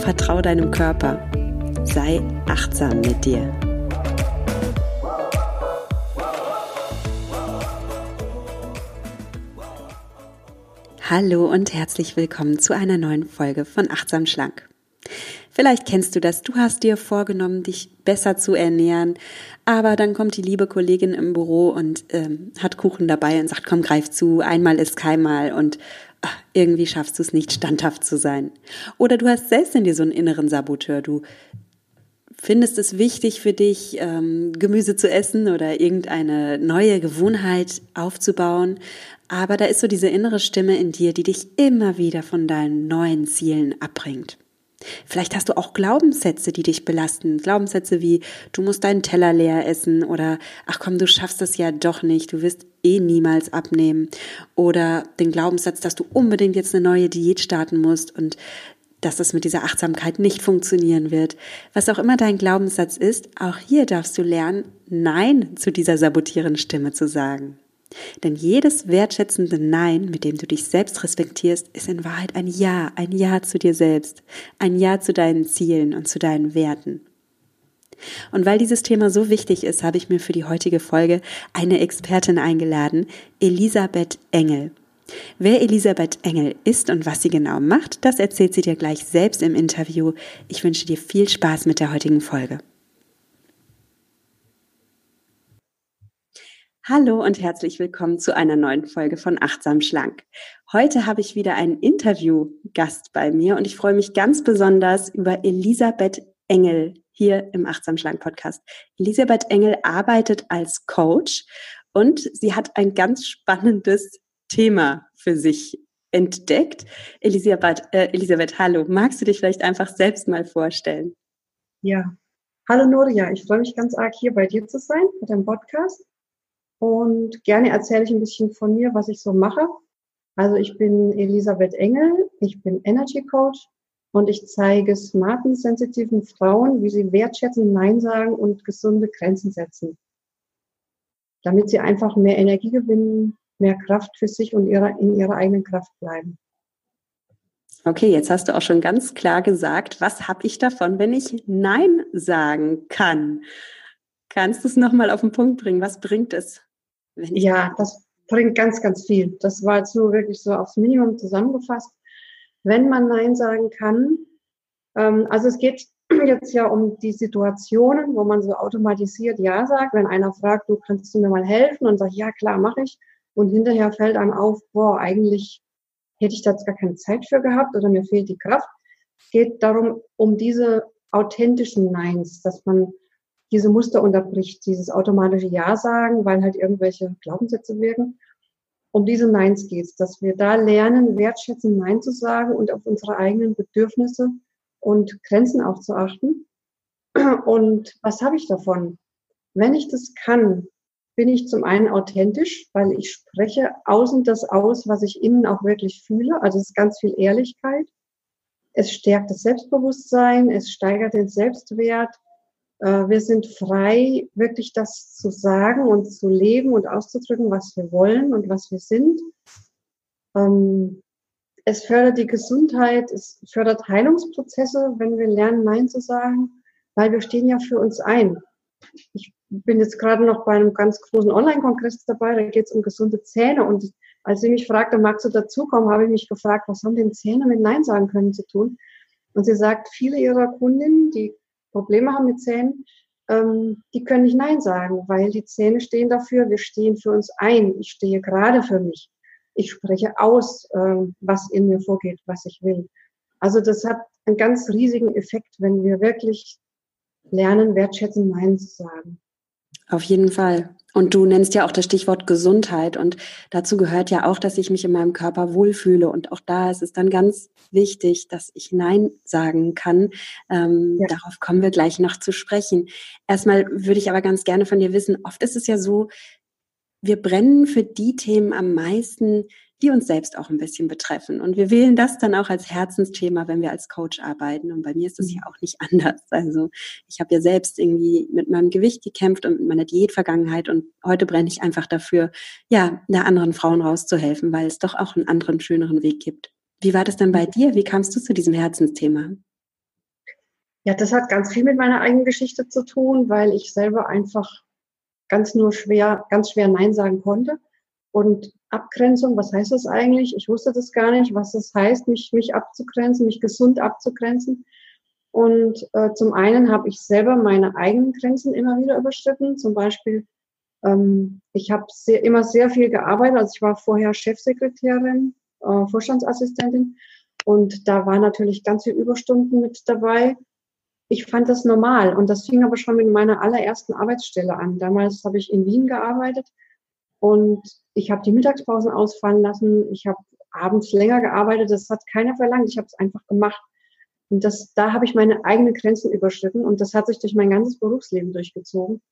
vertrau deinem Körper, sei achtsam mit dir. Hallo und herzlich willkommen zu einer neuen Folge von Achtsam Schlank. Vielleicht kennst du das, du hast dir vorgenommen, dich besser zu ernähren, aber dann kommt die liebe Kollegin im Büro und ähm, hat Kuchen dabei und sagt, komm, greif zu, einmal ist keinmal und ach, irgendwie schaffst du es nicht, standhaft zu sein. Oder du hast selbst in dir so einen inneren Saboteur, du findest es wichtig für dich, ähm, Gemüse zu essen oder irgendeine neue Gewohnheit aufzubauen, aber da ist so diese innere Stimme in dir, die dich immer wieder von deinen neuen Zielen abbringt. Vielleicht hast du auch Glaubenssätze, die dich belasten. Glaubenssätze wie, du musst deinen Teller leer essen oder, ach komm, du schaffst das ja doch nicht, du wirst eh niemals abnehmen. Oder den Glaubenssatz, dass du unbedingt jetzt eine neue Diät starten musst und dass das mit dieser Achtsamkeit nicht funktionieren wird. Was auch immer dein Glaubenssatz ist, auch hier darfst du lernen, Nein zu dieser sabotierenden Stimme zu sagen. Denn jedes wertschätzende Nein, mit dem du dich selbst respektierst, ist in Wahrheit ein Ja, ein Ja zu dir selbst, ein Ja zu deinen Zielen und zu deinen Werten. Und weil dieses Thema so wichtig ist, habe ich mir für die heutige Folge eine Expertin eingeladen, Elisabeth Engel. Wer Elisabeth Engel ist und was sie genau macht, das erzählt sie dir gleich selbst im Interview. Ich wünsche dir viel Spaß mit der heutigen Folge. Hallo und herzlich willkommen zu einer neuen Folge von Achtsam Schlank. Heute habe ich wieder einen Interviewgast bei mir und ich freue mich ganz besonders über Elisabeth Engel hier im Achtsam Schlank Podcast. Elisabeth Engel arbeitet als Coach und sie hat ein ganz spannendes Thema für sich entdeckt. Elisabeth, äh, Elisabeth, hallo. Magst du dich vielleicht einfach selbst mal vorstellen? Ja. Hallo Noria, ich freue mich ganz arg hier bei dir zu sein mit dem Podcast. Und gerne erzähle ich ein bisschen von mir, was ich so mache. Also ich bin Elisabeth Engel, ich bin Energy Coach und ich zeige smarten, sensitiven Frauen, wie sie wertschätzen, Nein sagen und gesunde Grenzen setzen. Damit sie einfach mehr Energie gewinnen, mehr Kraft für sich und ihre, in ihrer eigenen Kraft bleiben. Okay, jetzt hast du auch schon ganz klar gesagt, was habe ich davon, wenn ich Nein sagen kann? Kannst du es nochmal auf den Punkt bringen? Was bringt es? Ja, das bringt ganz, ganz viel. Das war jetzt nur wirklich so aufs Minimum zusammengefasst. Wenn man Nein sagen kann, ähm, also es geht jetzt ja um die Situationen, wo man so automatisiert Ja sagt. Wenn einer fragt, du kannst du mir mal helfen und sagt, ja klar, mache ich. Und hinterher fällt einem auf, boah, eigentlich hätte ich da jetzt gar keine Zeit für gehabt oder mir fehlt die Kraft. Es geht darum, um diese authentischen Neins, dass man diese Muster unterbricht, dieses automatische Ja sagen, weil halt irgendwelche Glaubenssätze wirken. Um diese Neins geht es, dass wir da lernen, wertschätzen Nein zu sagen und auf unsere eigenen Bedürfnisse und Grenzen auch zu achten. Und was habe ich davon? Wenn ich das kann, bin ich zum einen authentisch, weil ich spreche außen das aus, was ich innen auch wirklich fühle. Also es ist ganz viel Ehrlichkeit. Es stärkt das Selbstbewusstsein, es steigert den Selbstwert, wir sind frei, wirklich das zu sagen und zu leben und auszudrücken, was wir wollen und was wir sind. Ähm, es fördert die Gesundheit, es fördert Heilungsprozesse, wenn wir lernen, Nein zu sagen, weil wir stehen ja für uns ein. Ich bin jetzt gerade noch bei einem ganz großen Online-Kongress dabei, da geht es um gesunde Zähne. Und als sie mich fragte, magst du dazukommen, habe ich mich gefragt, was haben denn Zähne mit Nein sagen können zu tun? Und sie sagt, viele ihrer Kundinnen, die Probleme haben mit Zähnen, ähm, die können nicht Nein sagen, weil die Zähne stehen dafür, wir stehen für uns ein. Ich stehe gerade für mich. Ich spreche aus, äh, was in mir vorgeht, was ich will. Also das hat einen ganz riesigen Effekt, wenn wir wirklich lernen, wertschätzen, Nein zu sagen. Auf jeden Fall. Und du nennst ja auch das Stichwort Gesundheit. Und dazu gehört ja auch, dass ich mich in meinem Körper wohlfühle. Und auch da ist es dann ganz wichtig, dass ich Nein sagen kann. Ähm, ja. Darauf kommen wir gleich noch zu sprechen. Erstmal würde ich aber ganz gerne von dir wissen, oft ist es ja so, wir brennen für die Themen am meisten, die uns selbst auch ein bisschen betreffen. Und wir wählen das dann auch als Herzensthema, wenn wir als Coach arbeiten. Und bei mir ist es ja mhm. auch nicht anders. Also ich habe ja selbst irgendwie mit meinem Gewicht gekämpft und mit meiner Diätvergangenheit. Und heute brenne ich einfach dafür, ja, der anderen Frauen rauszuhelfen, weil es doch auch einen anderen, schöneren Weg gibt. Wie war das denn bei dir? Wie kamst du zu diesem Herzensthema? Ja, das hat ganz viel mit meiner eigenen Geschichte zu tun, weil ich selber einfach ganz nur schwer, ganz schwer Nein sagen konnte. Und Abgrenzung, was heißt das eigentlich? Ich wusste das gar nicht, was das heißt, mich, mich abzugrenzen, mich gesund abzugrenzen. Und äh, zum einen habe ich selber meine eigenen Grenzen immer wieder überschritten. Zum Beispiel, ähm, ich habe sehr, immer sehr viel gearbeitet. Also ich war vorher Chefsekretärin, äh, Vorstandsassistentin. Und da war natürlich ganz viel Überstunden mit dabei. Ich fand das normal. Und das fing aber schon mit meiner allerersten Arbeitsstelle an. Damals habe ich in Wien gearbeitet und ich habe die Mittagspausen ausfallen lassen. Ich habe abends länger gearbeitet. Das hat keiner verlangt. Ich habe es einfach gemacht. Und das, da habe ich meine eigenen Grenzen überschritten. Und das hat sich durch mein ganzes Berufsleben durchgezogen.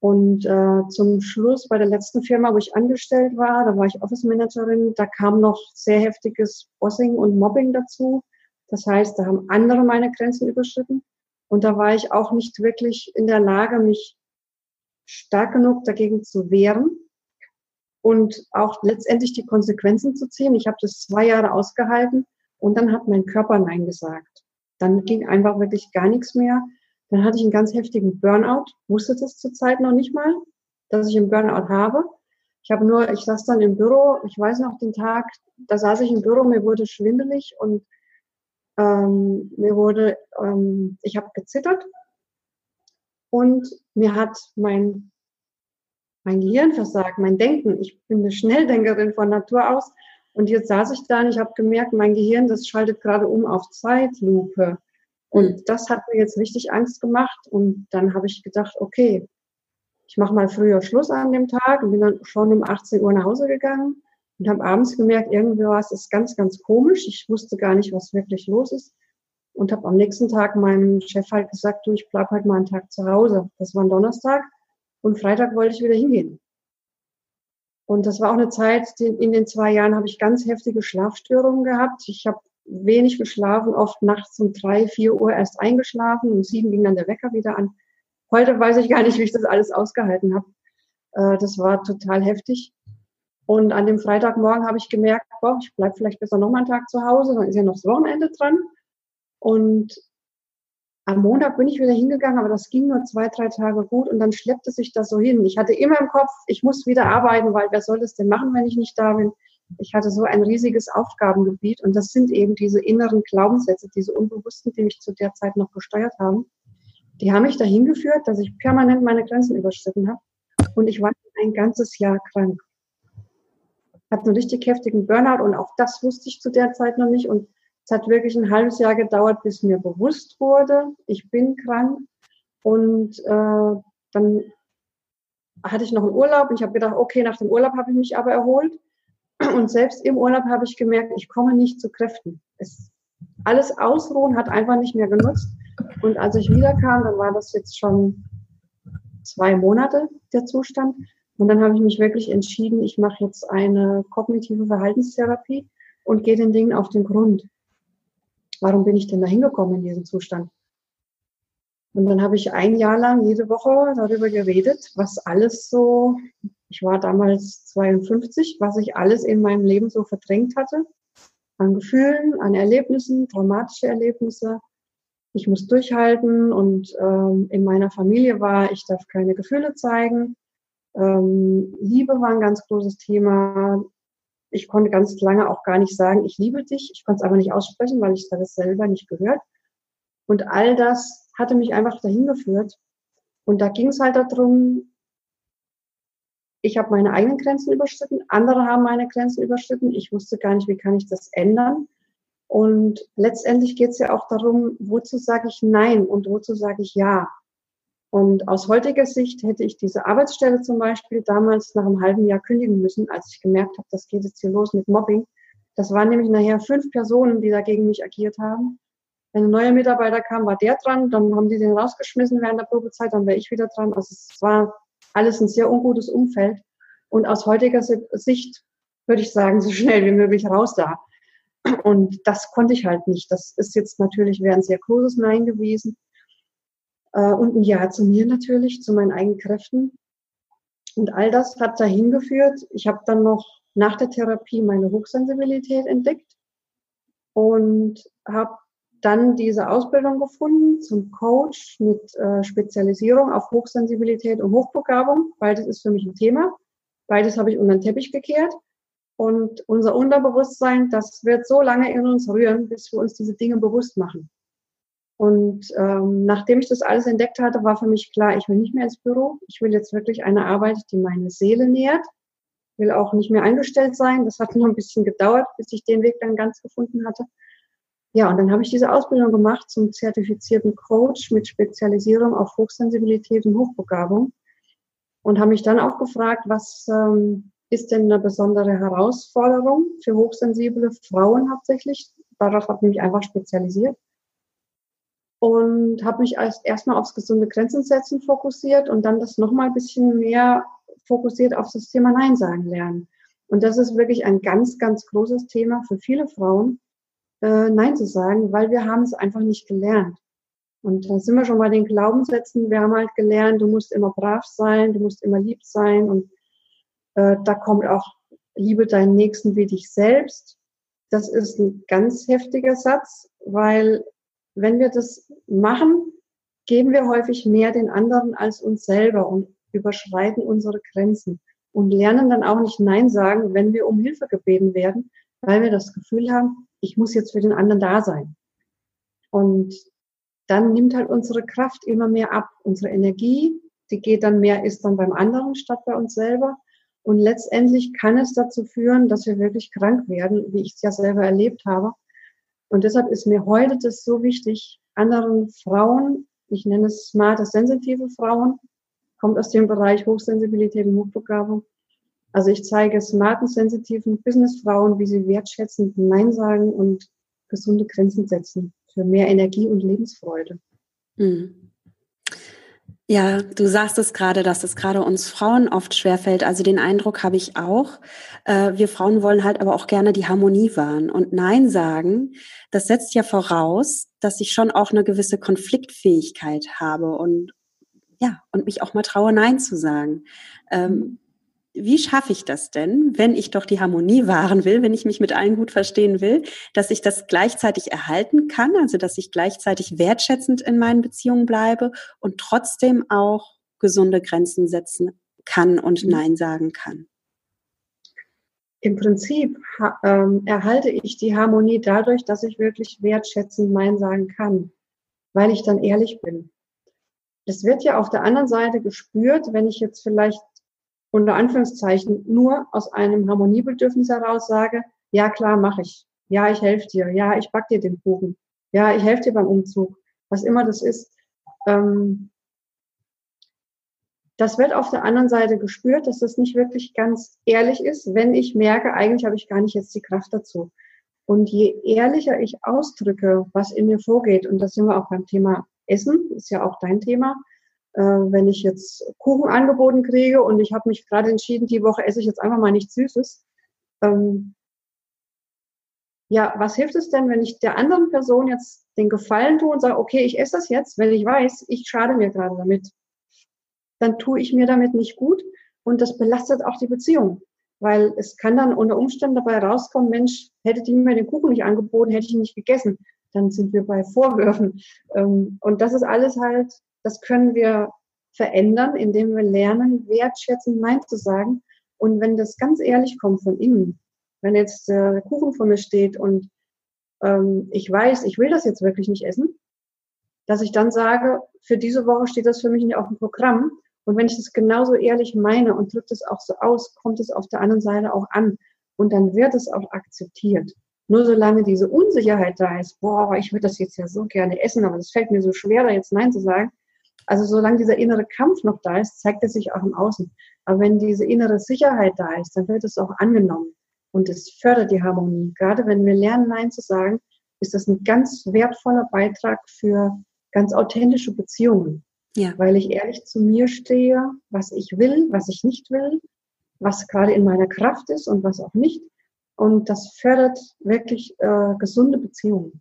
Und äh, zum Schluss bei der letzten Firma, wo ich angestellt war, da war ich Office Managerin, da kam noch sehr heftiges Bossing und Mobbing dazu. Das heißt, da haben andere meine Grenzen überschritten. Und da war ich auch nicht wirklich in der Lage, mich stark genug dagegen zu wehren und auch letztendlich die Konsequenzen zu ziehen. Ich habe das zwei Jahre ausgehalten und dann hat mein Körper Nein gesagt. Dann ging einfach wirklich gar nichts mehr. Dann hatte ich einen ganz heftigen Burnout, wusste das zurzeit noch nicht mal, dass ich einen Burnout habe. Ich habe nur, ich saß dann im Büro, ich weiß noch den Tag, da saß ich im Büro, mir wurde schwindelig und ähm, mir wurde, ähm, ich habe gezittert und mir hat mein mein Gehirn versagt, mein Denken. Ich bin eine Schnelldenkerin von Natur aus. Und jetzt saß ich da und ich habe gemerkt, mein Gehirn, das schaltet gerade um auf Zeitlupe. Und das hat mir jetzt richtig Angst gemacht. Und dann habe ich gedacht, okay, ich mache mal früher Schluss an dem Tag und bin dann schon um 18 Uhr nach Hause gegangen und habe abends gemerkt, irgendwie was ist ganz, ganz komisch. Ich wusste gar nicht, was wirklich los ist. Und habe am nächsten Tag meinem Chef halt gesagt, du, ich bleib halt mal einen Tag zu Hause. Das war ein Donnerstag. Und Freitag wollte ich wieder hingehen. Und das war auch eine Zeit, in den zwei Jahren habe ich ganz heftige Schlafstörungen gehabt. Ich habe wenig geschlafen, oft nachts um drei, vier Uhr erst eingeschlafen. Um sieben ging dann der Wecker wieder an. Heute weiß ich gar nicht, wie ich das alles ausgehalten habe. Äh, das war total heftig. Und an dem Freitagmorgen habe ich gemerkt, boah, ich bleibe vielleicht besser noch mal einen Tag zu Hause, dann ist ja noch das Wochenende dran. Und am Montag bin ich wieder hingegangen, aber das ging nur zwei, drei Tage gut und dann schleppte sich das so hin. Ich hatte immer im Kopf, ich muss wieder arbeiten, weil wer soll das denn machen, wenn ich nicht da bin? Ich hatte so ein riesiges Aufgabengebiet und das sind eben diese inneren Glaubenssätze, diese unbewussten, die mich zu der Zeit noch gesteuert haben. Die haben mich dahin geführt, dass ich permanent meine Grenzen überschritten habe und ich war ein ganzes Jahr krank. Hatte einen richtig heftigen Burnout und auch das wusste ich zu der Zeit noch nicht und es hat wirklich ein halbes Jahr gedauert, bis mir bewusst wurde, ich bin krank. Und äh, dann hatte ich noch einen Urlaub und ich habe gedacht, okay, nach dem Urlaub habe ich mich aber erholt. Und selbst im Urlaub habe ich gemerkt, ich komme nicht zu Kräften. Es, alles Ausruhen hat einfach nicht mehr genutzt. Und als ich wiederkam, dann war das jetzt schon zwei Monate der Zustand. Und dann habe ich mich wirklich entschieden, ich mache jetzt eine kognitive Verhaltenstherapie und gehe den Dingen auf den Grund warum bin ich denn da hingekommen in diesen Zustand? Und dann habe ich ein Jahr lang jede Woche darüber geredet, was alles so, ich war damals 52, was ich alles in meinem Leben so verdrängt hatte. An Gefühlen, an Erlebnissen, traumatische Erlebnisse. Ich muss durchhalten und ähm, in meiner Familie war, ich darf keine Gefühle zeigen. Ähm, Liebe war ein ganz großes Thema. Ich konnte ganz lange auch gar nicht sagen, ich liebe dich. Ich konnte es aber nicht aussprechen, weil ich das selber nicht gehört. Und all das hatte mich einfach dahin geführt. Und da ging es halt darum, ich habe meine eigenen Grenzen überschritten, andere haben meine Grenzen überschritten. Ich wusste gar nicht, wie kann ich das ändern. Und letztendlich geht es ja auch darum, wozu sage ich Nein und wozu sage ich Ja. Und aus heutiger Sicht hätte ich diese Arbeitsstelle zum Beispiel damals nach einem halben Jahr kündigen müssen, als ich gemerkt habe, das geht jetzt hier los mit Mobbing. Das waren nämlich nachher fünf Personen, die dagegen mich agiert haben. Wenn ein neuer Mitarbeiter kam, war der dran, dann haben die den rausgeschmissen während der Probezeit, dann wäre ich wieder dran. Also es war alles ein sehr ungutes Umfeld. Und aus heutiger Sicht würde ich sagen, so schnell wie möglich raus da. Und das konnte ich halt nicht. Das ist jetzt natürlich, wäre ein sehr großes Nein gewesen. Äh, und ein Ja zu mir natürlich, zu meinen eigenen Kräften. Und all das hat dahin geführt. Ich habe dann noch nach der Therapie meine Hochsensibilität entdeckt und habe dann diese Ausbildung gefunden zum Coach mit äh, Spezialisierung auf Hochsensibilität und Hochbegabung. Beides ist für mich ein Thema. Beides habe ich unter den Teppich gekehrt. Und unser Unterbewusstsein, das wird so lange in uns rühren, bis wir uns diese Dinge bewusst machen. Und ähm, nachdem ich das alles entdeckt hatte, war für mich klar, ich will nicht mehr ins Büro. Ich will jetzt wirklich eine Arbeit, die meine Seele nährt. Will auch nicht mehr eingestellt sein. Das hat nur ein bisschen gedauert, bis ich den Weg dann ganz gefunden hatte. Ja, und dann habe ich diese Ausbildung gemacht zum zertifizierten Coach mit Spezialisierung auf Hochsensibilität und Hochbegabung und habe mich dann auch gefragt, was ähm, ist denn eine besondere Herausforderung für hochsensible Frauen hauptsächlich? Darauf habe ich mich einfach spezialisiert und habe mich erst erstmal aufs gesunde Grenzen setzen fokussiert und dann das nochmal ein bisschen mehr fokussiert auf das Thema Nein sagen lernen. Und das ist wirklich ein ganz, ganz großes Thema für viele Frauen, äh, Nein zu sagen, weil wir haben es einfach nicht gelernt. Und da sind wir schon bei den Glaubenssätzen. Wir haben halt gelernt, du musst immer brav sein, du musst immer lieb sein. Und äh, da kommt auch Liebe deinen Nächsten wie dich selbst. Das ist ein ganz heftiger Satz, weil wenn wir das machen, geben wir häufig mehr den anderen als uns selber und überschreiten unsere Grenzen und lernen dann auch nicht Nein sagen, wenn wir um Hilfe gebeten werden, weil wir das Gefühl haben, ich muss jetzt für den anderen da sein. Und dann nimmt halt unsere Kraft immer mehr ab. Unsere Energie, die geht dann mehr, ist dann beim anderen statt bei uns selber. Und letztendlich kann es dazu führen, dass wir wirklich krank werden, wie ich es ja selber erlebt habe. Und deshalb ist mir heute das so wichtig, anderen Frauen, ich nenne es smarte, sensitive Frauen, kommt aus dem Bereich Hochsensibilität und Hochbegabung. Also ich zeige smarten, sensitiven Businessfrauen, wie sie wertschätzend Nein sagen und gesunde Grenzen setzen für mehr Energie und Lebensfreude. Mhm. Ja, du sagst es gerade, dass es gerade uns Frauen oft schwerfällt. Also den Eindruck habe ich auch. Äh, wir Frauen wollen halt aber auch gerne die Harmonie wahren. Und Nein sagen, das setzt ja voraus, dass ich schon auch eine gewisse Konfliktfähigkeit habe und ja, und mich auch mal traue, Nein zu sagen. Ähm, wie schaffe ich das denn, wenn ich doch die Harmonie wahren will, wenn ich mich mit allen gut verstehen will, dass ich das gleichzeitig erhalten kann, also dass ich gleichzeitig wertschätzend in meinen Beziehungen bleibe und trotzdem auch gesunde Grenzen setzen kann und mhm. Nein sagen kann? Im Prinzip ähm, erhalte ich die Harmonie dadurch, dass ich wirklich wertschätzend Nein sagen kann, weil ich dann ehrlich bin. Es wird ja auf der anderen Seite gespürt, wenn ich jetzt vielleicht unter Anführungszeichen nur aus einem Harmoniebedürfnis heraus sage, ja klar, mache ich. Ja, ich helfe dir. Ja, ich back dir den Kuchen. Ja, ich helfe dir beim Umzug. Was immer das ist. Ähm, das wird auf der anderen Seite gespürt, dass das nicht wirklich ganz ehrlich ist, wenn ich merke, eigentlich habe ich gar nicht jetzt die Kraft dazu. Und je ehrlicher ich ausdrücke, was in mir vorgeht, und das sind wir auch beim Thema Essen, ist ja auch dein Thema, wenn ich jetzt Kuchen angeboten kriege und ich habe mich gerade entschieden, die Woche esse ich jetzt einfach mal nichts Süßes. Ähm, ja, was hilft es denn, wenn ich der anderen Person jetzt den Gefallen tue und sage, okay, ich esse das jetzt, wenn ich weiß, ich schade mir gerade damit. Dann tue ich mir damit nicht gut und das belastet auch die Beziehung. Weil es kann dann unter Umständen dabei rauskommen, Mensch, hätte die mir den Kuchen nicht angeboten, hätte ich ihn nicht gegessen. Dann sind wir bei Vorwürfen. Ähm, und das ist alles halt das können wir verändern, indem wir lernen, wertschätzend Nein zu sagen. Und wenn das ganz ehrlich kommt von innen, wenn jetzt der Kuchen vor mir steht und ähm, ich weiß, ich will das jetzt wirklich nicht essen, dass ich dann sage, für diese Woche steht das für mich nicht auf dem Programm. Und wenn ich das genauso ehrlich meine und drücke das auch so aus, kommt es auf der anderen Seite auch an. Und dann wird es auch akzeptiert. Nur solange diese Unsicherheit da ist, boah, ich würde das jetzt ja so gerne essen, aber es fällt mir so schwer, da jetzt Nein zu sagen, Also solange dieser innere Kampf noch da ist, zeigt er sich auch im Außen. Aber wenn diese innere Sicherheit da ist, dann wird es auch angenommen. Und es fördert die Harmonie. Gerade wenn wir lernen, Nein zu sagen, ist das ein ganz wertvoller Beitrag für ganz authentische Beziehungen. Ja. Weil ich ehrlich zu mir stehe, was ich will, was ich nicht will, was gerade in meiner Kraft ist und was auch nicht. Und das fördert wirklich äh, gesunde Beziehungen.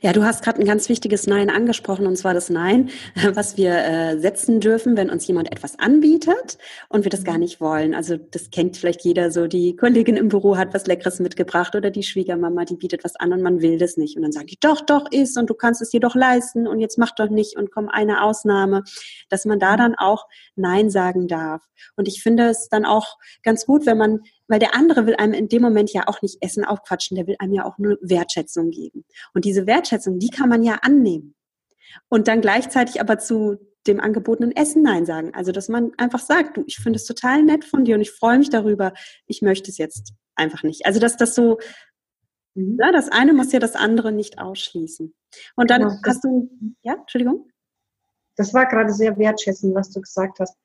Ja, du hast gerade ein ganz wichtiges Nein angesprochen, und zwar das Nein, was wir äh, setzen dürfen, wenn uns jemand etwas anbietet und wir das gar mhm. nicht wollen. Also das kennt vielleicht jeder so, die Kollegin im Büro hat was Leckeres mitgebracht oder die Schwiegermama, die bietet was an und man will das nicht. Und dann sage ich, doch, doch, ist und du kannst es dir doch leisten und jetzt mach doch nicht und komm eine Ausnahme, dass man da mhm. dann auch Nein sagen darf. Und ich finde es dann auch ganz gut, wenn man weil der andere will einem in dem Moment ja auch nicht Essen aufquatschen, der will einem ja auch nur Wertschätzung geben. Und diese Wertschätzung, die kann man ja annehmen. Und dann gleichzeitig aber zu dem angebotenen Essen Nein sagen. Also, dass man einfach sagt, du, ich finde es total nett von dir und ich freue mich darüber, ich möchte es jetzt einfach nicht. Also, dass das so, mhm. ja, das eine muss ja das andere nicht ausschließen. Und dann genau, hast du, ja, Entschuldigung? Das war gerade sehr wertschätzend, was du gesagt hast.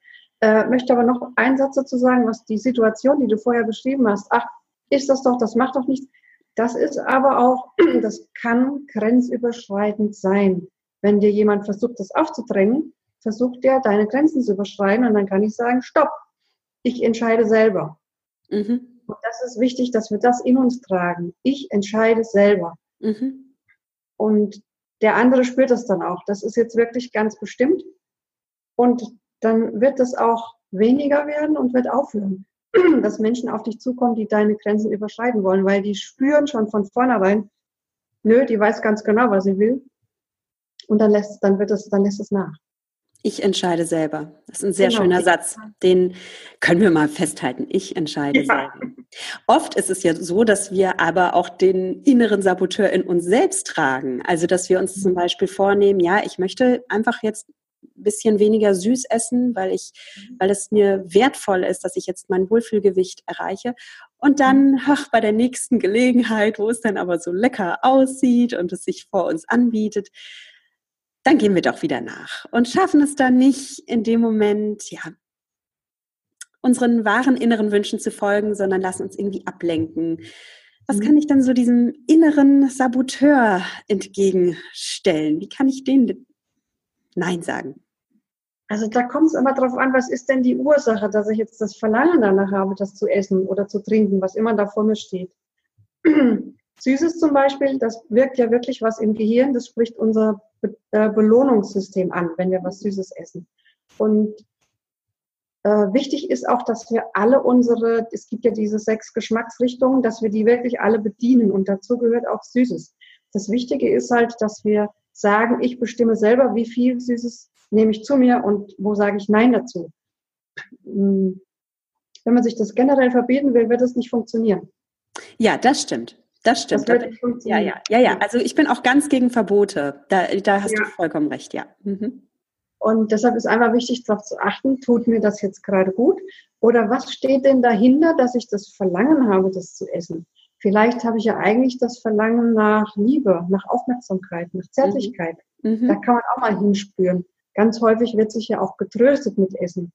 Äh, möchte aber noch einen Satz dazu sagen, was die Situation, die du vorher beschrieben hast, ach, ist das doch, das macht doch nichts. Das ist aber auch, das kann grenzüberschreitend sein. Wenn dir jemand versucht, das aufzudrängen, versucht der, deine Grenzen zu überschreiten und dann kann ich sagen, stopp, ich entscheide selber. Mhm. Und das ist wichtig, dass wir das in uns tragen. Ich entscheide selber. Mhm. Und der andere spürt das dann auch. Das ist jetzt wirklich ganz bestimmt. Und dann wird es auch weniger werden und wird aufhören, dass Menschen auf dich zukommen, die deine Grenzen überschreiten wollen, weil die spüren schon von vornherein, nö, die weiß ganz genau, was sie will. Und dann lässt, dann wird es, dann lässt es nach. Ich entscheide selber. Das ist ein sehr genau. schöner Satz. Den können wir mal festhalten. Ich entscheide ja. selber. Oft ist es ja so, dass wir aber auch den inneren Saboteur in uns selbst tragen. Also, dass wir uns zum mhm. Beispiel vornehmen, ja, ich möchte einfach jetzt bisschen weniger süß essen, weil ich, mhm. weil es mir wertvoll ist, dass ich jetzt mein Wohlfühlgewicht erreiche. Und dann, ach, bei der nächsten Gelegenheit, wo es dann aber so lecker aussieht und es sich vor uns anbietet, dann gehen wir doch wieder nach und schaffen es dann nicht in dem Moment, ja, unseren wahren inneren Wünschen zu folgen, sondern lassen uns irgendwie ablenken. Was mhm. kann ich dann so diesem inneren Saboteur entgegenstellen? Wie kann ich den Nein sagen? Also da kommt es immer darauf an, was ist denn die Ursache, dass ich jetzt das Verlangen danach habe, das zu essen oder zu trinken, was immer da vor mir steht. Süßes zum Beispiel, das wirkt ja wirklich was im Gehirn, das spricht unser Be äh, Belohnungssystem an, wenn wir was Süßes essen. Und äh, wichtig ist auch, dass wir alle unsere, es gibt ja diese sechs Geschmacksrichtungen, dass wir die wirklich alle bedienen und dazu gehört auch Süßes. Das Wichtige ist halt, dass wir sagen, ich bestimme selber, wie viel Süßes nehme ich zu mir und wo sage ich Nein dazu. Hm. Wenn man sich das generell verbieten will, wird es nicht funktionieren. Ja, das stimmt. Das stimmt. Das ja, ja, ja, ja. Also ich bin auch ganz gegen Verbote. Da, da hast ja. du vollkommen recht, ja. Mhm. Und deshalb ist einfach wichtig, darauf zu achten, tut mir das jetzt gerade gut? Oder was steht denn dahinter, dass ich das Verlangen habe, das zu essen? Vielleicht habe ich ja eigentlich das Verlangen nach Liebe, nach Aufmerksamkeit, nach Zärtlichkeit. Mhm. mhm. Da kann man auch mal hinspüren. Ganz häufig wird sich ja auch getröstet mit Essen.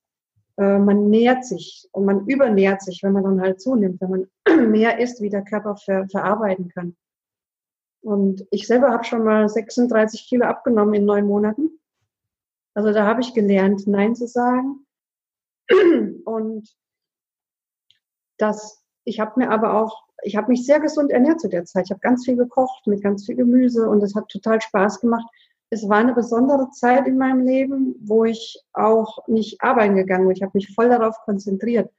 Äh, man nährt sich und man übernährt sich, wenn man dann halt zunimmt, wenn man mehr isst, wie der Körper ver verarbeiten kann. Und ich selber habe schon mal 36 Kilo abgenommen in neun Monaten. Also da habe ich gelernt, Nein zu sagen. Und das, ich habe mir aber auch, ich habe mich sehr gesund ernährt zu der Zeit. Ich habe ganz viel gekocht mit ganz viel Gemüse und es hat total Spaß gemacht es war eine besondere Zeit in meinem Leben, wo ich auch nicht arbeiten gegangen bin. Ich habe mich voll darauf konzentriert.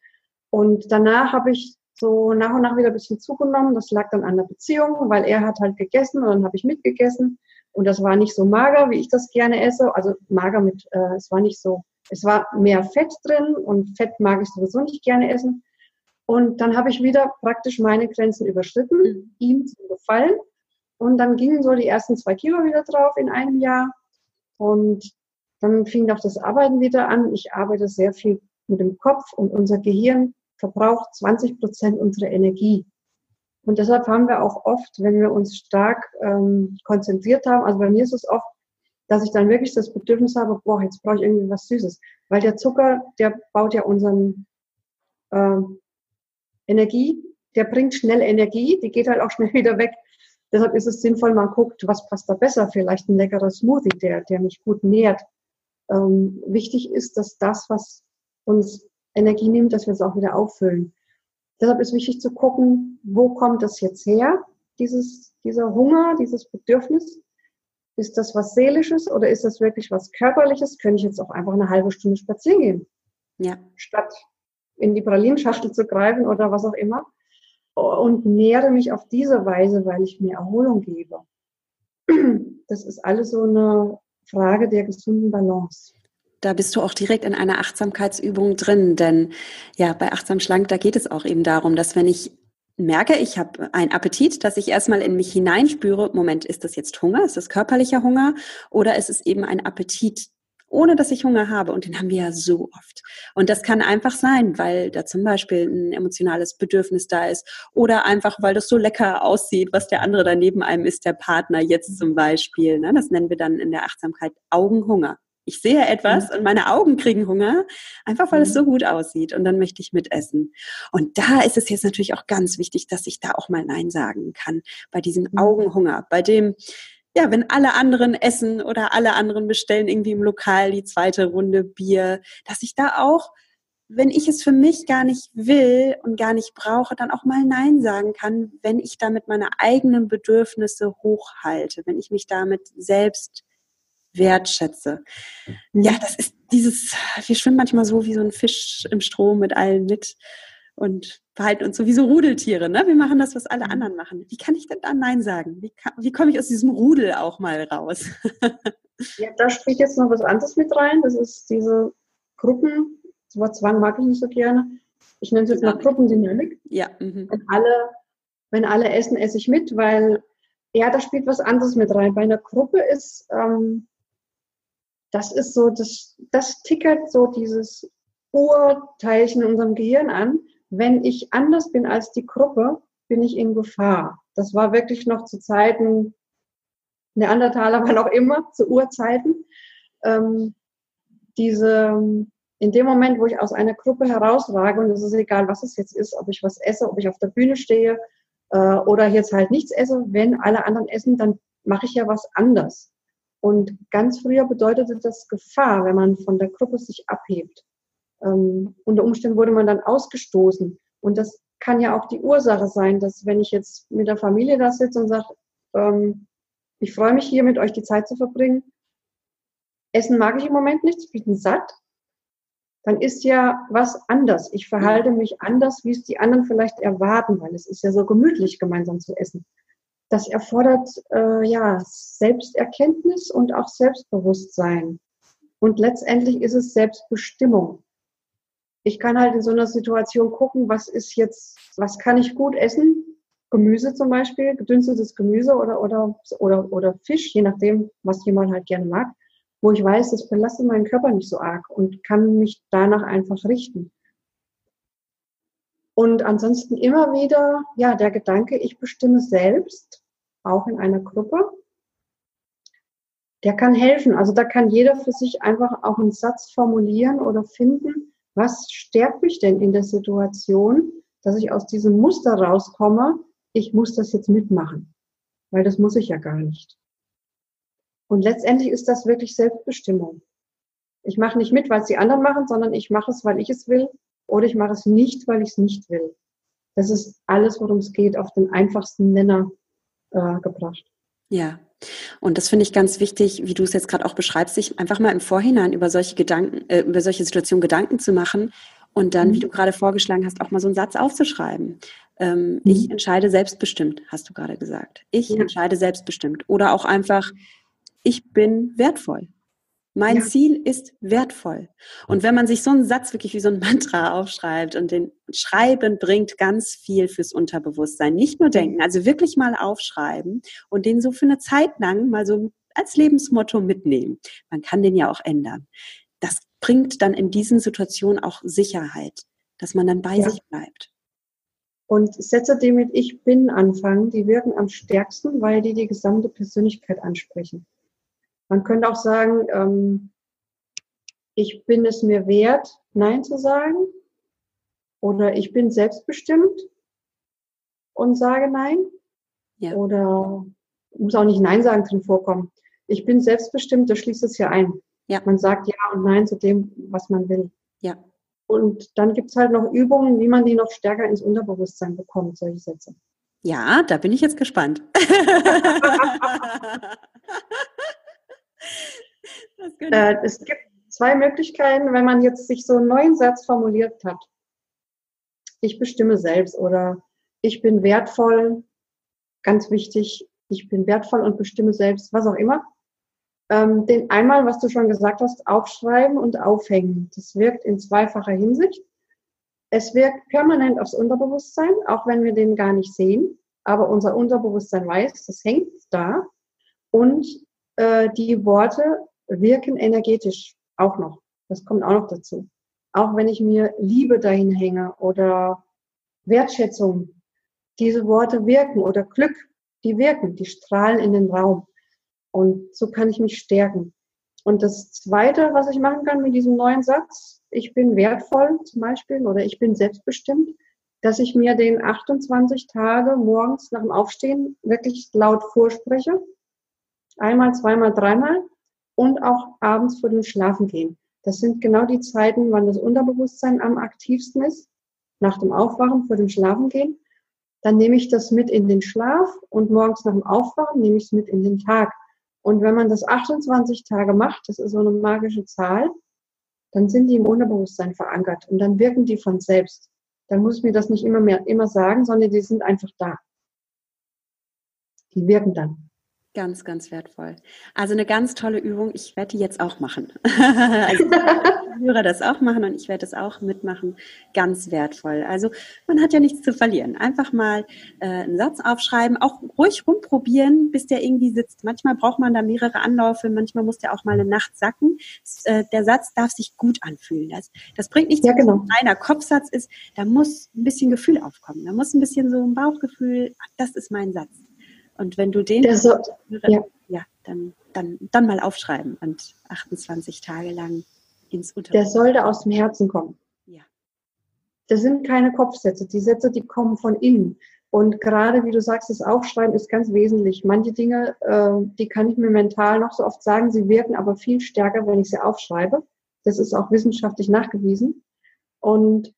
Und danach habe ich so nach und nach wieder ein bisschen zugenommen. Das lag dann an der Beziehung, weil er hat halt gegessen und dann habe ich mitgegessen. Und das war nicht so mager, wie ich das gerne esse. Also mager mit, äh, es war nicht so, es war mehr Fett drin und Fett mag ich sowieso nicht gerne essen. Und dann habe ich wieder praktisch meine Grenzen überschritten, mhm. ihm zu gefallen. Und dann gingen so die ersten zwei Kilo wieder drauf in einem Jahr. Und dann fing auch das Arbeiten wieder an. Ich arbeite sehr viel mit dem Kopf und unser Gehirn verbraucht 20 Prozent unserer Energie. Und deshalb haben wir auch oft, wenn wir uns stark ähm, konzentriert haben, also bei mir ist es oft, dass ich dann wirklich das Bedürfnis habe, boah, jetzt brauche ich irgendwie was Süßes. Weil der Zucker, der baut ja unseren äh, Energie, der bringt schnell Energie, die geht halt auch schnell wieder weg. Deshalb ist es sinnvoll, man guckt, was passt da besser. Vielleicht ein leckerer Smoothie, der, der mich gut nährt. Ähm, wichtig ist, dass das, was uns Energie nimmt, dass wir es auch wieder auffüllen. Deshalb ist wichtig zu gucken, wo kommt das jetzt her, dieses, dieser Hunger, dieses Bedürfnis. Ist das was Seelisches oder ist das wirklich was Körperliches? Könnte ich jetzt auch einfach eine halbe Stunde spazieren gehen? Ja. Statt in die Pralinschachtel zu greifen oder was auch immer. Und nähere mich auf diese Weise, weil ich mir Erholung gebe. Das ist alles so eine Frage der gesunden Balance. Da bist du auch direkt in einer Achtsamkeitsübung drin, denn ja, bei Achtsam Schlank, da geht es auch eben darum, dass wenn ich merke, ich habe einen Appetit, dass ich erstmal in mich hineinspüre, Moment, ist das jetzt Hunger? Ist das körperlicher Hunger? Oder ist es eben ein Appetit, ohne dass ich Hunger habe? Und den haben wir ja so oft. Und das kann einfach sein, weil da zum Beispiel ein emotionales Bedürfnis da ist oder einfach, weil das so lecker aussieht, was der andere da neben einem ist, der Partner jetzt zum Beispiel. Ne? Das nennen wir dann in der Achtsamkeit Augenhunger. Ich sehe etwas mhm. und meine Augen kriegen Hunger, einfach weil mhm. es so gut aussieht und dann möchte ich mitessen. Und da ist es jetzt natürlich auch ganz wichtig, dass ich da auch mal Nein sagen kann bei diesem mhm. Augenhunger, bei dem, ja, wenn alle anderen essen oder alle anderen bestellen irgendwie im Lokal die zweite Runde Bier, dass ich da auch wenn ich es für mich gar nicht will und gar nicht brauche, dann auch mal Nein sagen kann, wenn ich damit meine eigenen Bedürfnisse hochhalte, wenn ich mich damit selbst wertschätze. Ja, das ist dieses, wir schwimmen manchmal so wie so ein Fisch im Strom mit allen mit und verhalten uns so wie so Rudeltiere. Ne? Wir machen das, was alle mhm. anderen machen. Wie kann ich denn da Nein sagen? Wie, kann, wie komme ich aus diesem Rudel auch mal raus? ja, da spricht jetzt noch was anderes mit rein. Das ist diese Gruppen, das Wort Zwang mag ich nicht so gerne. Ich nenne es jetzt mal Gruppendynamik. Ja. Mhm. Wenn, alle, wenn alle essen, esse ich mit, weil ja, da spielt was anderes mit rein. Bei einer Gruppe ist ähm, das ist so, das, das tickert so dieses Urteilchen in unserem Gehirn an. Wenn ich anders bin als die Gruppe, bin ich in Gefahr. Das war wirklich noch zu Zeiten Neandertaler, war noch immer, zu Urzeiten. Ähm, diese, in dem Moment, wo ich aus einer Gruppe herausrage, und es ist egal, was es jetzt ist, ob ich was esse, ob ich auf der Bühne stehe äh, oder jetzt halt nichts esse, wenn alle anderen essen, dann mache ich ja was anders. Und ganz früher bedeutete das Gefahr, wenn man von der Gruppe sich abhebt. Ähm, unter Umständen wurde man dann ausgestoßen. Und das kann ja auch die Ursache sein, dass wenn ich jetzt mit der Familie da sitze und sage, ähm, ich freue mich hier mit euch die Zeit zu verbringen, Essen mag ich im Moment nicht, ich bin satt, dann ist ja was anders. Ich verhalte mich anders, wie es die anderen vielleicht erwarten, weil es ist ja so gemütlich, gemeinsam zu essen das erfordert äh, ja Selbsterkenntnis und auch Selbstbewusstsein. Und letztendlich ist es Selbstbestimmung. Ich kann halt in so einer Situation gucken, was ist jetzt, was kann ich gut essen? Gemüse zum Beispiel, gedünstetes Gemüse oder, oder, oder, oder Fisch, je nachdem, was jemand halt gerne mag, wo ich weiß, das belastet meinen Körper nicht so arg und kann mich danach einfach richten. Und ansonsten immer wieder, ja, der Gedanke, ich bestimme selbst, auch in einer Gruppe, der kann helfen. Also da kann jeder für sich einfach auch einen Satz formulieren oder finden, was stärkt mich denn in der Situation, dass ich aus diesem Muster rauskomme, ich muss das jetzt mitmachen, weil das muss ich ja gar nicht. Und letztendlich ist das wirklich Selbstbestimmung. Ich mache nicht mit, weil es die anderen machen, sondern ich mache es, weil ich es will oder ich mache es nicht, weil ich es nicht will. Das ist alles, worum es geht, auf den einfachsten Nenner äh, gebracht. Ja, und das finde ich ganz wichtig, wie du es jetzt gerade auch beschreibst, sich einfach mal im Vorhinein über solche Gedanken, äh, über solche Situationen Gedanken zu machen und dann, mhm. wie du gerade vorgeschlagen hast, auch mal so einen Satz aufzuschreiben. Ähm, mhm. Ich entscheide selbstbestimmt, hast du gerade gesagt. Ich ja. entscheide selbstbestimmt. Oder auch einfach, ich bin wertvoll. Mein ja. Ziel ist wertvoll. Und wenn man sich so einen Satz wirklich wie so ein Mantra aufschreibt und den Schreiben bringt ganz viel fürs Unterbewusstsein. Nicht nur denken, also wirklich mal aufschreiben und den so für eine Zeit lang mal so als Lebensmotto mitnehmen. Man kann den ja auch ändern. Das bringt dann in diesen Situationen auch Sicherheit, dass man dann bei ja. sich bleibt. Und Sätze, die mit Ich bin anfangen, die wirken am stärksten, weil die die gesamte Persönlichkeit ansprechen. Man könnte auch sagen, ähm, ich bin es mir wert, Nein zu sagen. Oder ich bin selbstbestimmt und sage Nein. Ja. Oder muss auch nicht Nein sagen drin vorkommen. Ich bin selbstbestimmt, da schließt es ja ein. Ja. Man sagt Ja und Nein zu dem, was man will. Ja. Und dann gibt es halt noch Übungen, wie man die noch stärker ins Unterbewusstsein bekommt, solche Sätze. Ja, da bin ich jetzt gespannt. äh, es gibt zwei Möglichkeiten, wenn man jetzt sich so einen neuen Satz formuliert hat. Ich bestimme selbst oder ich bin wertvoll, ganz wichtig, ich bin wertvoll und bestimme selbst, was auch immer. Ähm, den einmal, was du schon gesagt hast, aufschreiben und aufhängen. Das wirkt in zweifacher Hinsicht. Es wirkt permanent aufs Unterbewusstsein, auch wenn wir den gar nicht sehen. Aber unser Unterbewusstsein weiß, das hängt da. Und äh, die Worte wirken energetisch auch noch. Das kommt auch noch dazu. Auch wenn ich mir Liebe dahin hänge oder Wertschätzung, diese Worte wirken oder Glück, die wirken, die strahlen in den Raum. Und so kann ich mich stärken. Und das Zweite, was ich machen kann mit diesem neuen Satz, ich bin wertvoll zum Beispiel oder ich bin selbstbestimmt, dass ich mir den 28 Tage morgens nach dem Aufstehen wirklich laut vorspreche. Einmal, zweimal, dreimal und auch abends vor dem Schlafengehen. Das sind genau die Zeiten, wann das Unterbewusstsein am aktivsten ist. Nach dem Aufwachen, vor dem Schlafengehen. Dann nehme ich das mit in den Schlaf und morgens nach dem Aufwachen nehme ich es mit in den Tag. Und wenn man das 28 Tage macht, das ist so eine magische Zahl, dann sind die im Unterbewusstsein verankert und dann wirken die von selbst. Dann muss ich mir das nicht immer mehr immer sagen, sondern die sind einfach da. Die wirken dann. Ganz, ganz wertvoll. Also eine ganz tolle Übung. Ich werde die jetzt auch machen. also Hörer das auch machen und ich werde es auch mitmachen. Ganz wertvoll. Also man hat ja nichts zu verlieren. Einfach mal äh, einen Satz aufschreiben, auch ruhig rumprobieren, bis der irgendwie sitzt. Manchmal braucht man da mehrere Anläufe, manchmal muss der auch mal eine Nacht sacken. Äh, der Satz darf sich gut anfühlen. Das, das bringt nichts, ja, genau. wenn ein reiner Kopfsatz ist. Da muss ein bisschen Gefühl aufkommen. Da muss ein bisschen so ein Bauchgefühl, ach, das ist mein Satz. Und wenn du den, so, ja. ja, dann, dann, dann mal aufschreiben und 28 Tage lang ins Unter. Der sollte aus dem Herzen kommen. Ja. Das sind keine Kopfsätze. Die Sätze, die kommen von innen. Und gerade, wie du sagst, das Aufschreiben ist ganz wesentlich. Manche Dinge, äh, die kann ich mir mental noch so oft sagen, sie wirken aber viel stärker, wenn ich sie aufschreibe. Das ist auch wissenschaftlich nachgewiesen. Und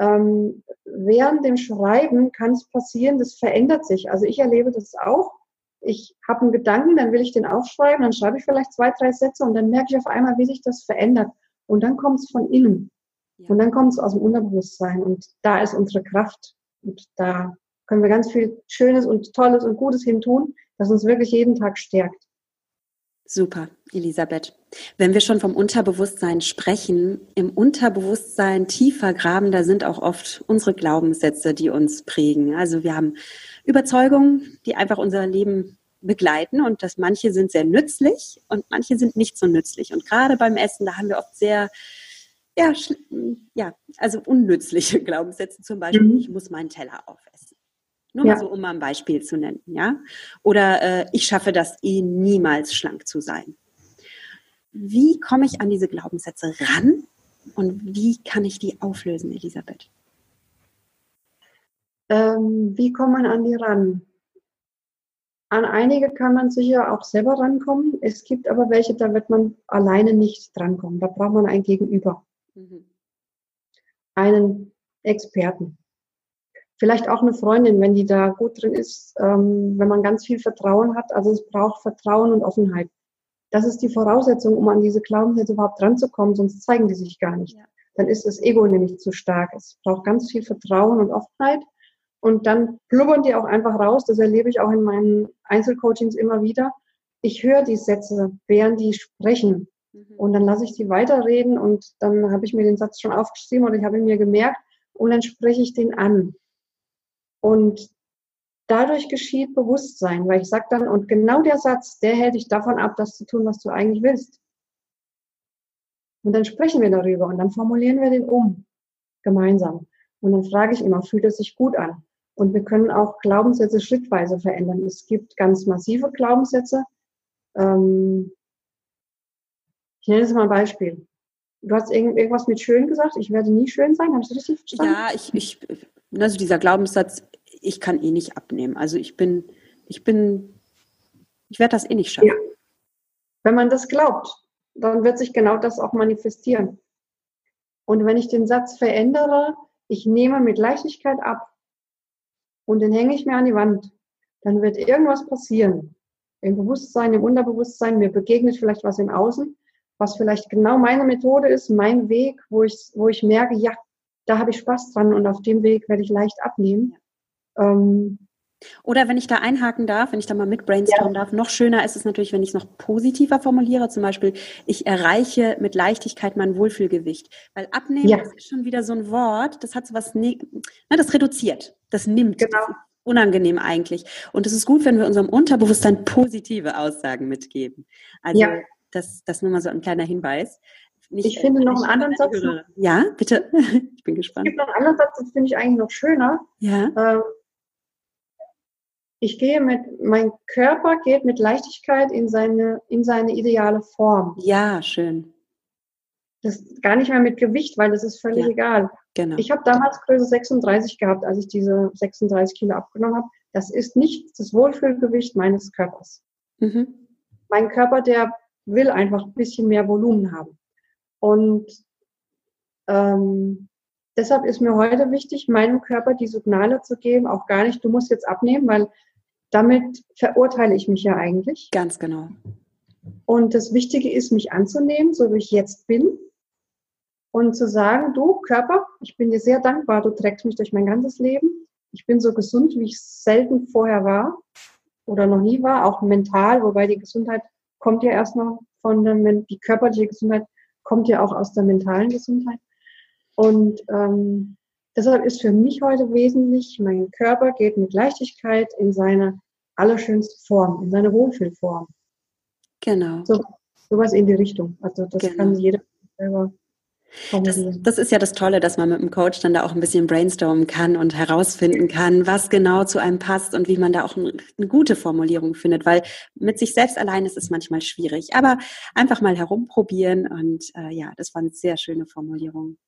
ähm, während dem Schreiben kann es passieren, das verändert sich. Also ich erlebe das auch. Ich habe einen Gedanken, dann will ich den aufschreiben, dann schreibe ich vielleicht zwei, drei Sätze und dann merke ich auf einmal, wie sich das verändert. Und dann kommt es von innen. Ja. Und dann kommt es aus dem Unterbewusstsein. Und da ist unsere Kraft. Und da können wir ganz viel Schönes und Tolles und Gutes hin tun, das uns wirklich jeden Tag stärkt. Super, Elisabeth. Wenn wir schon vom Unterbewusstsein sprechen, im Unterbewusstsein tiefer graben, da sind auch oft unsere Glaubenssätze, die uns prägen. Also wir haben Überzeugungen, die einfach unser Leben begleiten und dass manche sind sehr nützlich und manche sind nicht so nützlich. Und gerade beim Essen, da haben wir oft sehr, ja, ja also unnützliche Glaubenssätze, zum Beispiel, mhm. ich muss meinen Teller aufessen. Nur ja. mal so, um mal ein Beispiel zu nennen, ja. Oder äh, ich schaffe das eh niemals schlank zu sein. Wie komme ich an diese Glaubenssätze ran und wie kann ich die auflösen, Elisabeth? Ähm, wie kommt man an die ran? An einige kann man sicher auch selber rankommen. Es gibt aber welche, da wird man alleine nicht drankommen. Da braucht man ein Gegenüber. Mhm. Einen Experten. Vielleicht auch eine Freundin, wenn die da gut drin ist, ähm, wenn man ganz viel Vertrauen hat. Also es braucht Vertrauen und Offenheit. Das ist die Voraussetzung, um an diese Glaubenssätze überhaupt dran zu kommen, sonst zeigen die sich gar nicht. Ja. Dann ist das Ego nämlich zu stark. Es braucht ganz viel Vertrauen und Offenheit. Und dann blubbern die auch einfach raus. Das erlebe ich auch in meinen Einzelcoachings immer wieder. Ich höre die Sätze, während die sprechen. Mhm. Und dann lasse ich die weiterreden und dann habe ich mir den Satz schon aufgeschrieben oder ich habe ihn mir gemerkt und dann spreche ich den an. Und dadurch geschieht Bewusstsein, weil ich sage dann, und genau der Satz, der hält dich davon ab, das zu tun, was du eigentlich willst. Und dann sprechen wir darüber und dann formulieren wir den um, gemeinsam. Und dann frage ich immer, fühlt es sich gut an? Und wir können auch Glaubenssätze schrittweise verändern. Es gibt ganz massive Glaubenssätze, Ähm, ich nenne jetzt mal ein Beispiel. Du hast irgendwas mit schön gesagt. Ich werde nie schön sein. Habe ich das richtig verstanden? Ja, ich, ich, also dieser Glaubenssatz, ich kann eh nicht abnehmen. Also ich bin, ich bin, ich werde das eh nicht schaffen. Ja. Wenn man das glaubt, dann wird sich genau das auch manifestieren. Und wenn ich den Satz verändere, ich nehme mit Leichtigkeit ab und den hänge ich mir an die Wand, dann wird irgendwas passieren. Im Bewusstsein, im Unterbewusstsein, mir begegnet vielleicht was im Außen, was vielleicht genau meine Methode ist, mein Weg, wo ich, wo ich merke, ja, da habe ich Spaß dran und auf dem Weg werde ich leicht abnehmen. Ähm, oder wenn ich da einhaken darf, wenn ich da mal mit brainstormen ja. darf, noch schöner ist es natürlich, wenn ich es noch positiver formuliere. Zum Beispiel, ich erreiche mit Leichtigkeit mein Wohlfühlgewicht. Weil abnehmen ja. ist schon wieder so ein Wort, das hat so was, ne, das reduziert, das nimmt. Genau. Das unangenehm eigentlich. Und es ist gut, wenn wir unserem Unterbewusstsein positive Aussagen mitgeben. Also ja. Das, das nur mal so ein kleiner Hinweis. Nicht, ich finde noch einen anderen Satz. Ja, bitte. ich bin gespannt. Es gibt noch einen anderen Satz, das finde ich eigentlich noch schöner. Ja. Ähm, ich gehe mit, mein Körper geht mit Leichtigkeit in seine, in seine ideale Form. Ja, schön. Das gar nicht mehr mit Gewicht, weil das ist völlig ja, egal. Genau. Ich habe damals Größe 36 gehabt, als ich diese 36 Kilo abgenommen habe. Das ist nicht das Wohlfühlgewicht meines Körpers. Mhm. Mein Körper, der will einfach ein bisschen mehr Volumen haben. Und ähm, deshalb ist mir heute wichtig, meinem Körper die Signale zu geben, auch gar nicht, du musst jetzt abnehmen, weil damit verurteile ich mich ja eigentlich. Ganz genau. Und das Wichtige ist, mich anzunehmen, so wie ich jetzt bin. Und zu sagen, du Körper, ich bin dir sehr dankbar, du trägst mich durch mein ganzes Leben. Ich bin so gesund, wie ich selten vorher war oder noch nie war, auch mental, wobei die Gesundheit kommt ja erst noch von der, die körperliche Gesundheit kommt ja auch aus der mentalen Gesundheit. Und ähm, Deshalb ist für mich heute wesentlich, mein Körper geht mit Leichtigkeit in seine allerschönste Form, in seine Wohlfühlform. Genau. So, sowas in die Richtung. Also das genau. kann jeder selber das, das, ist ja das Tolle, dass man mit dem Coach dann da auch ein bisschen brainstormen kann und herausfinden kann, was genau zu einem passt und wie man da auch eine, eine gute Formulierung findet, weil mit sich selbst allein ist es manchmal schwierig. Aber einfach mal herumprobieren und äh, ja, das waren sehr schöne Formulierungen.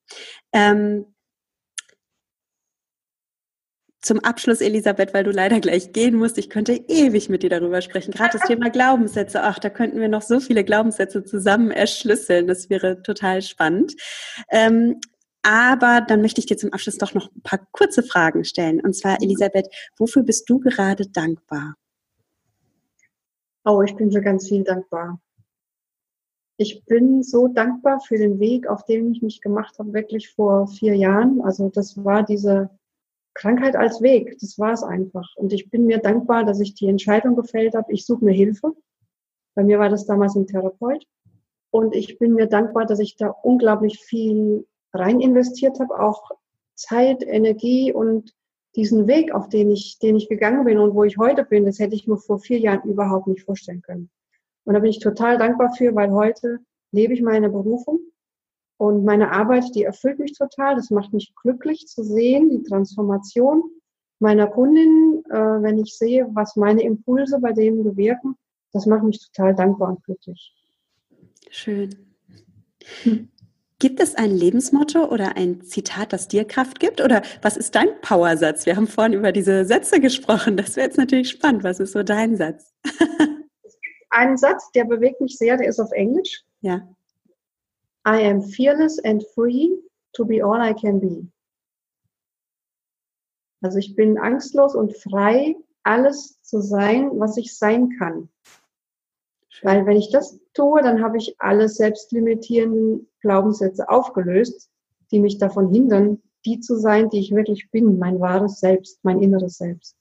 Ähm, zum Abschluss, Elisabeth, weil du leider gleich gehen musst. Ich könnte ewig mit dir darüber sprechen. Gerade das Thema Glaubenssätze. Ach, da könnten wir noch so viele Glaubenssätze zusammen erschlüsseln. Das wäre total spannend. Ähm, aber dann möchte ich dir zum Abschluss doch noch ein paar kurze Fragen stellen. Und zwar, Elisabeth, wofür bist du gerade dankbar? Oh, ich bin für ganz viel dankbar. Ich bin so dankbar für den Weg, auf dem ich mich gemacht habe, wirklich vor vier Jahren. Also das war diese Krankheit als Weg, das war es einfach. Und ich bin mir dankbar, dass ich die Entscheidung gefällt habe, ich suche mir Hilfe. Bei mir war das damals ein Therapeut. Und ich bin mir dankbar, dass ich da unglaublich viel rein investiert habe, auch Zeit, Energie und diesen Weg, auf den ich, den ich gegangen bin und wo ich heute bin, das hätte ich mir vor vier Jahren überhaupt nicht vorstellen können. Und da bin ich total dankbar für, weil heute lebe ich meine Berufung und meine Arbeit, die erfüllt mich total. Das macht mich glücklich zu sehen, die Transformation meiner Kundin, äh, wenn ich sehe, was meine Impulse bei denen bewirken. Das macht mich total dankbar und glücklich. Schön. Hm. Gibt es ein Lebensmotto oder ein Zitat, das dir Kraft gibt? Oder was ist dein Powersatz? Wir haben vorhin über diese Sätze gesprochen. Das wäre jetzt natürlich spannend. Was ist so dein Satz? es gibt einen Satz, der bewegt mich sehr, der ist auf Englisch. Ja. I am fearless and free to be all I can be. Also ich bin angstlos und frei, alles zu sein, was ich sein kann. Weil wenn ich das tue, dann habe ich alle selbstlimitierenden Glaubenssätze aufgelöst, die mich davon hindern, die zu sein, die ich wirklich bin, mein wahres Selbst, mein inneres Selbst.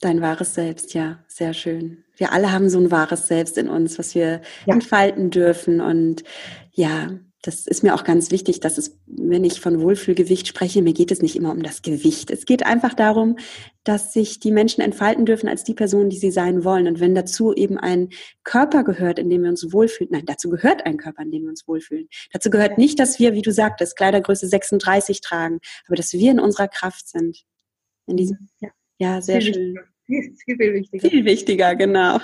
Dein wahres Selbst, ja, sehr schön. Wir alle haben so ein wahres Selbst in uns, was wir ja. entfalten dürfen. Und ja, das ist mir auch ganz wichtig, dass es, wenn ich von Wohlfühlgewicht spreche, mir geht es nicht immer um das Gewicht. Es geht einfach darum, dass sich die Menschen entfalten dürfen als die Personen, die sie sein wollen. Und wenn dazu eben ein Körper gehört, in dem wir uns wohlfühlen, nein, dazu gehört ein Körper, in dem wir uns wohlfühlen. Dazu gehört nicht, dass wir, wie du sagtest, Kleidergröße 36 tragen, aber dass wir in unserer Kraft sind. In diesem, ja, ja sehr schön. Viel, viel wichtiger. Viel wichtiger, genau.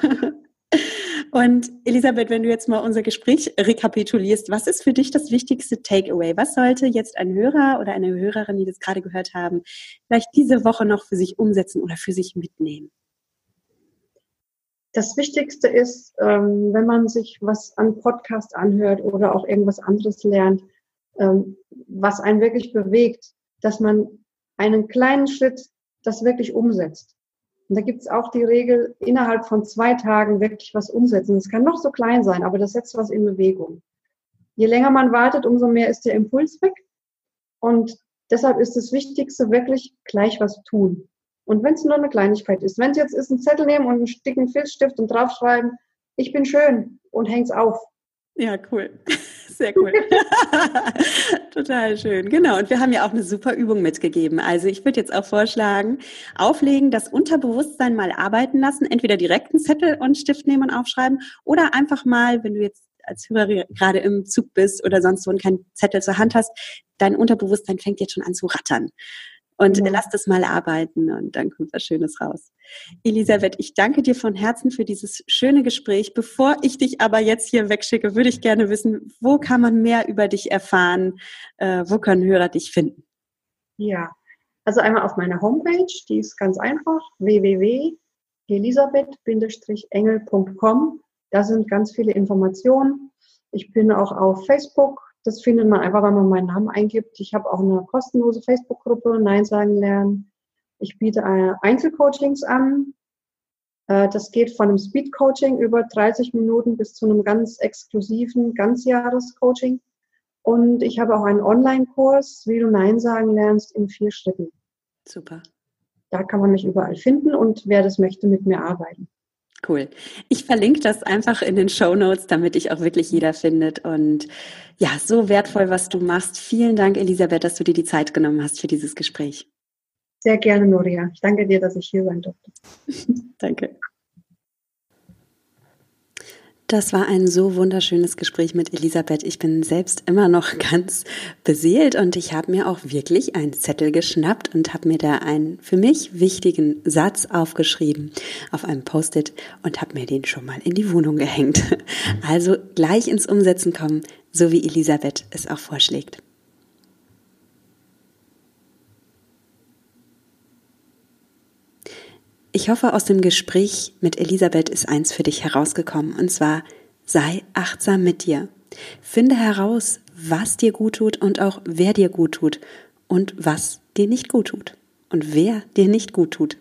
Und Elisabeth, wenn du jetzt mal unser Gespräch rekapitulierst, was ist für dich das wichtigste Takeaway? Was sollte jetzt ein Hörer oder eine Hörerin, die das gerade gehört haben, vielleicht diese Woche noch für sich umsetzen oder für sich mitnehmen? Das Wichtigste ist, ähm, wenn man sich was an Podcast anhört oder auch irgendwas anderes lernt, ähm, was einen wirklich bewegt, dass man einen kleinen Schritt das wirklich umsetzt. Und da gibt es auch die Regel, innerhalb von zwei Tagen wirklich was umsetzen. Es kann noch so klein sein, aber das setzt was in Bewegung. Je länger man wartet, umso mehr ist der Impuls weg. Und deshalb ist das Wichtigste wirklich gleich was tun. Und wenn es nur eine Kleinigkeit ist, wenn es jetzt ist, einen Zettel nehmen und einen dicken Filzstift und draufschreiben, ich bin schön und häng's auf. Ja, cool. Sehr cool. Total schön. Genau. Und wir haben ja auch eine super Übung mitgegeben. Also ich würde jetzt auch vorschlagen, auflegen, das Unterbewusstsein mal arbeiten lassen, entweder direkt einen Zettel und Stift nehmen und aufschreiben oder einfach mal, wenn du jetzt als Hörer gerade im Zug bist oder sonst wo und keinen Zettel zur Hand hast, dein Unterbewusstsein fängt jetzt schon an zu rattern. Und ja. lass das mal arbeiten und dann kommt was Schönes raus. Elisabeth, ich danke dir von Herzen für dieses schöne Gespräch. Bevor ich dich aber jetzt hier wegschicke, würde ich gerne wissen, wo kann man mehr über dich erfahren? Äh, wo können Hörer dich finden? Ja, also einmal auf meiner Homepage, die ist ganz einfach, www.elisabeth-engel.com. Da sind ganz viele Informationen. Ich bin auch auf Facebook das findet man einfach, wenn man meinen Namen eingibt. Ich habe auch eine kostenlose Facebook-Gruppe, Nein sagen lernen. Ich biete äh, Einzelcoachings an. Äh, das geht von einem Speed-Coaching über 30 Minuten bis zu einem ganz exklusiven Ganzjahres-Coaching. Und ich habe auch einen Online-Kurs, wie du Nein sagen lernst, in vier Schritten. Super. Da kann man mich überall finden und wer das möchte, mit mir arbeiten. Cool. Ich verlinke das einfach in den Show Notes, damit ich auch wirklich jeder findet. Und ja, so wertvoll, was du machst. Vielen Dank, Elisabeth, dass du dir die Zeit genommen hast für dieses Gespräch. Sehr gerne, Noria. Ich danke dir, dass ich hier sein durfte. danke. Das war ein so wunderschönes Gespräch mit Elisabeth. Ich bin selbst immer noch ganz beseelt und ich habe mir auch wirklich einen Zettel geschnappt und habe mir da einen für mich wichtigen Satz aufgeschrieben auf einem Post-it und habe mir den schon mal in die Wohnung gehängt. Also gleich ins Umsetzen kommen, so wie Elisabeth es auch vorschlägt. Ich hoffe, aus dem Gespräch mit Elisabeth ist eins für dich herausgekommen, und zwar sei achtsam mit dir. Finde heraus, was dir gut tut und auch wer dir gut tut und was dir nicht gut tut und wer dir nicht gut tut.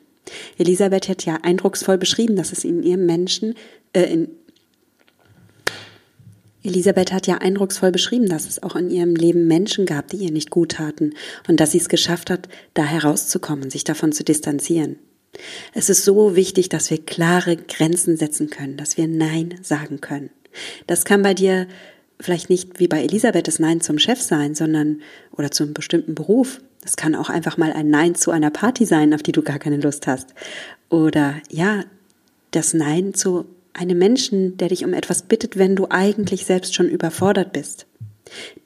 Elisabeth hat ja eindrucksvoll beschrieben, dass es in ihrem Menschen, äh, in Elisabeth hat ja eindrucksvoll beschrieben, dass es auch in ihrem Leben Menschen gab, die ihr nicht gut taten und dass sie es geschafft hat, da herauszukommen, sich davon zu distanzieren. Es ist so wichtig, dass wir klare Grenzen setzen können, dass wir Nein sagen können. Das kann bei dir vielleicht nicht wie bei Elisabeth das Nein zum Chef sein, sondern oder zu einem bestimmten Beruf. Das kann auch einfach mal ein Nein zu einer Party sein, auf die du gar keine Lust hast. Oder ja, das Nein zu einem Menschen, der dich um etwas bittet, wenn du eigentlich selbst schon überfordert bist.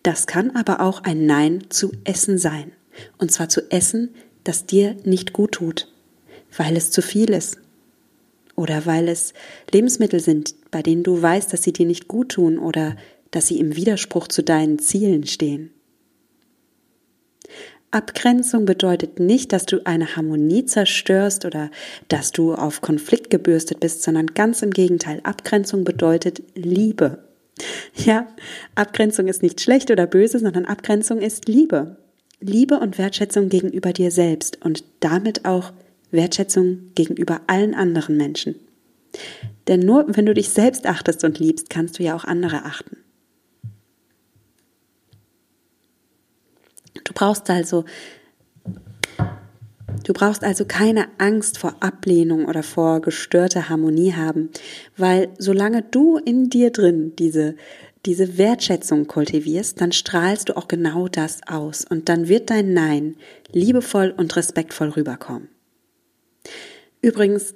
Das kann aber auch ein Nein zu Essen sein. Und zwar zu Essen, das dir nicht gut tut weil es zu viel ist. Oder weil es Lebensmittel sind, bei denen du weißt, dass sie dir nicht gut tun oder dass sie im Widerspruch zu deinen Zielen stehen. Abgrenzung bedeutet nicht, dass du eine Harmonie zerstörst oder dass du auf Konflikt gebürstet bist, sondern ganz im Gegenteil. Abgrenzung bedeutet Liebe. Ja, Abgrenzung ist nicht schlecht oder böse, sondern Abgrenzung ist Liebe. Liebe und Wertschätzung gegenüber dir selbst und damit auch Wertschätzung gegenüber allen anderen Menschen. Denn nur wenn du dich selbst achtest und liebst, kannst du ja auch andere achten. Du brauchst also Du brauchst also keine Angst vor Ablehnung oder vor gestörter Harmonie haben, weil solange du in dir drin diese, diese Wertschätzung kultivierst, dann strahlst du auch genau das aus und dann wird dein Nein liebevoll und respektvoll rüberkommen. Übrigens,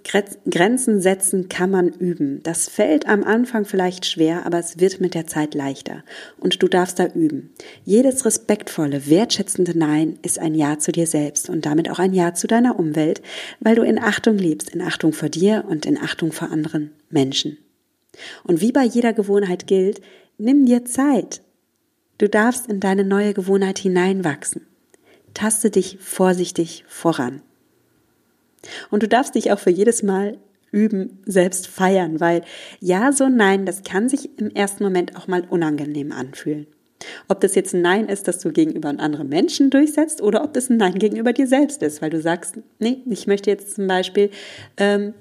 Grenzen setzen kann man üben. Das fällt am Anfang vielleicht schwer, aber es wird mit der Zeit leichter. Und du darfst da üben. Jedes respektvolle, wertschätzende Nein ist ein Ja zu dir selbst und damit auch ein Ja zu deiner Umwelt, weil du in Achtung lebst, in Achtung vor dir und in Achtung vor anderen Menschen. Und wie bei jeder Gewohnheit gilt, nimm dir Zeit. Du darfst in deine neue Gewohnheit hineinwachsen. Taste dich vorsichtig voran. Und du darfst dich auch für jedes Mal üben, selbst feiern, weil ja, so nein, das kann sich im ersten Moment auch mal unangenehm anfühlen. Ob das jetzt ein Nein ist, das du gegenüber anderen Menschen durchsetzt oder ob das ein Nein gegenüber dir selbst ist, weil du sagst, nee, ich möchte jetzt zum Beispiel ähm,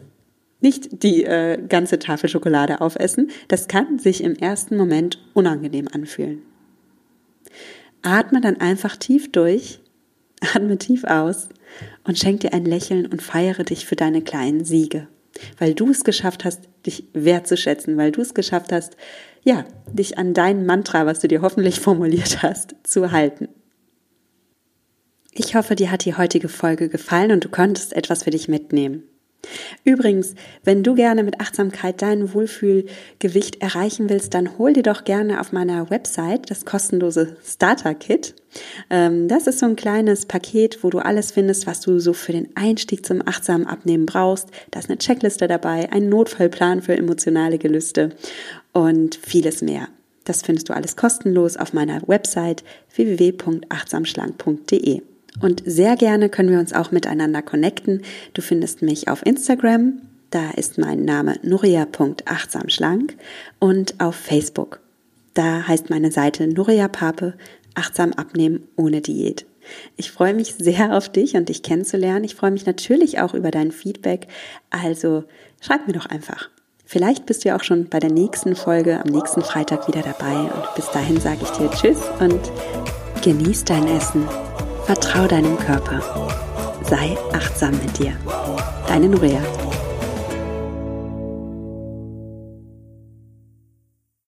nicht die äh, ganze Tafel Schokolade aufessen. Das kann sich im ersten Moment unangenehm anfühlen. Atme dann einfach tief durch, atme tief aus und schenk dir ein Lächeln und feiere dich für deine kleinen Siege weil du es geschafft hast, dich wertzuschätzen, weil du es geschafft hast, ja, dich an dein Mantra, was du dir hoffentlich formuliert hast, zu halten. Ich hoffe, dir hat die heutige Folge gefallen und du konntest etwas für dich mitnehmen. Übrigens, wenn du gerne mit Achtsamkeit dein Wohlfühlgewicht erreichen willst, dann hol dir doch gerne auf meiner Website das kostenlose Starter Kit. Ähm, das ist so ein kleines Paket, wo du alles findest, was du so für den Einstieg zum achtsamen Abnehmen brauchst. Da ist eine Checkliste dabei, ein Notfallplan für emotionale Gelüste und vieles mehr. Das findest du alles kostenlos auf meiner Website www.achtsamschlank.de. Und sehr gerne können wir uns auch miteinander connecten. Du findest mich auf Instagram, da ist mein Name nuria.achtsamschlank und auf Facebook. Da heißt meine Seite Nuria Pape, achtsam abnehmen ohne Diät. Ich freue mich sehr auf dich und dich kennenzulernen. Ich freue mich natürlich auch über dein Feedback. Also schreib mir doch einfach. Vielleicht bist du ja auch schon bei der nächsten Folge am nächsten Freitag wieder dabei. Und bis dahin sage ich dir Tschüss und genieß dein Essen. Vertrau deinem Körper. Sei achtsam mit dir. Deine Nuria.